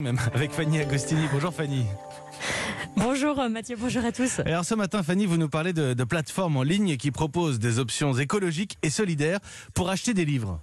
Même avec Fanny Agostini. Bonjour Fanny. Bonjour euh, Mathieu, bonjour à tous. Alors ce matin, Fanny, vous nous parlez de, de plateformes en ligne qui proposent des options écologiques et solidaires pour acheter des livres.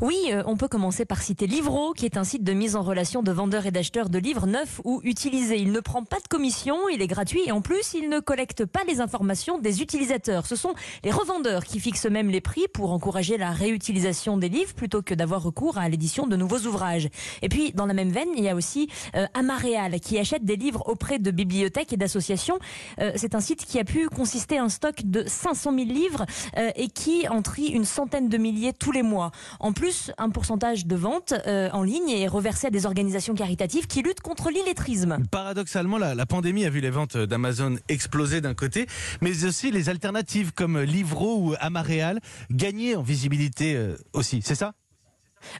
Oui, euh, on peut commencer par citer Livro, qui est un site de mise en relation de vendeurs et d'acheteurs de livres neufs ou utilisés. Il ne prend pas de commission, il est gratuit et en plus, il ne collecte pas les informations des utilisateurs. Ce sont les revendeurs qui fixent même les prix pour encourager la réutilisation des livres plutôt que d'avoir recours à l'édition de nouveaux ouvrages. Et puis, dans la même veine, il y a aussi euh, Amaréal, qui achète des livres auprès de bibliothèques et d'associations. Euh, c'est un site qui a pu consister un stock de 500 000 livres euh, et qui en trie une centaine de milliers tous les mois. Plus, un pourcentage de ventes euh, en ligne est reversé à des organisations caritatives qui luttent contre l'illettrisme. Paradoxalement, la, pandémie a vu les ventes d'Amazon exploser d'un côté, mais aussi les alternatives comme Livro ou Amaréal gagner en visibilité euh, aussi. C'est ça?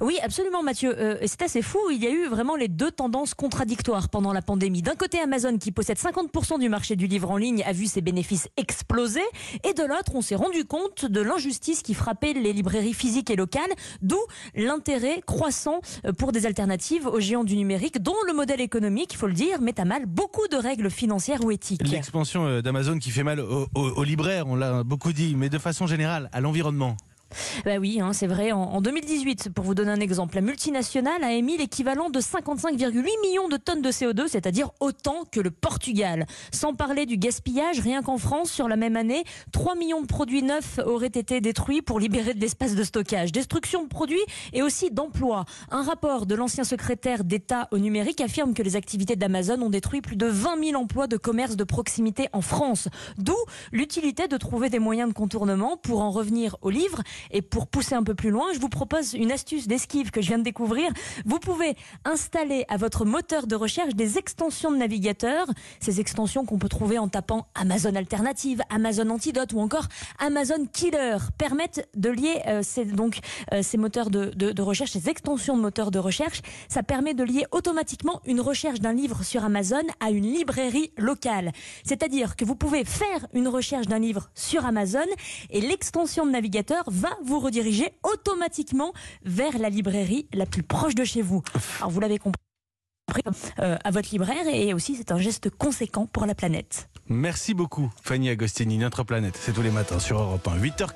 Oui, absolument, Mathieu. Euh, c'est assez fou. Il y a eu vraiment les deux tendances contradictoires pendant la pandémie. D'un côté, Amazon, qui possède 50% du marché du livre en ligne, a vu ses bénéfices exploser. Et de l'autre, on s'est rendu compte de l'injustice qui frappait les librairies physiques et locales, d'où l'intérêt croissant euh, pour des alternatives aux géants du numérique, dont le modèle économique, il faut le dire, met à mal beaucoup de règles financières ou éthiques. L'expansion euh, d'Amazon qui fait mal aux- aux libraires, on l'a beaucoup dit, mais de façon générale, à l'environnement. Bah oui, hein, c'est vrai. En, en 2018, pour vous donner un exemple, la multinationale a émis l'équivalent de 55,8 millions de tonnes de CO2, c'est-à-dire autant que le Portugal. Sans parler du gaspillage, rien qu'en France, sur la même année, 3 millions de produits neufs auraient été détruits pour libérer de l'espace de stockage. Destruction de produits et aussi d'emplois. Un rapport de l'ancien secrétaire d'État au numérique affirme que les activités d'Amazon ont détruit plus de 20 000 emplois de commerce de proximité en France. D'où l'utilité de trouver des moyens de contournement pour en revenir aux livres. Et pour pousser un peu plus loin, je vous propose une astuce d'esquive que je viens de découvrir. Vous pouvez installer à votre moteur de recherche des extensions de navigateur, ces extensions qu'on peut trouver en tapant Amazon Alternative, Amazon Antidote ou encore Amazon Killer, permettent de lier euh, ces, donc euh, ces moteurs de, de- de recherche, ces extensions de moteurs de recherche. Ça permet de lier automatiquement une recherche d'un livre sur Amazon à une librairie locale. C'est-à-dire que vous pouvez faire une recherche d'un livre sur Amazon et l'extension de navigateur va vous rediriger automatiquement vers la librairie la plus proche de chez vous. Alors vous l'avez compris. euh, à votre libraire et aussi c'est un geste conséquent pour la planète. Merci beaucoup, Fanny Agostini, notre planète. C'est tous les matins sur Europe 1. 8h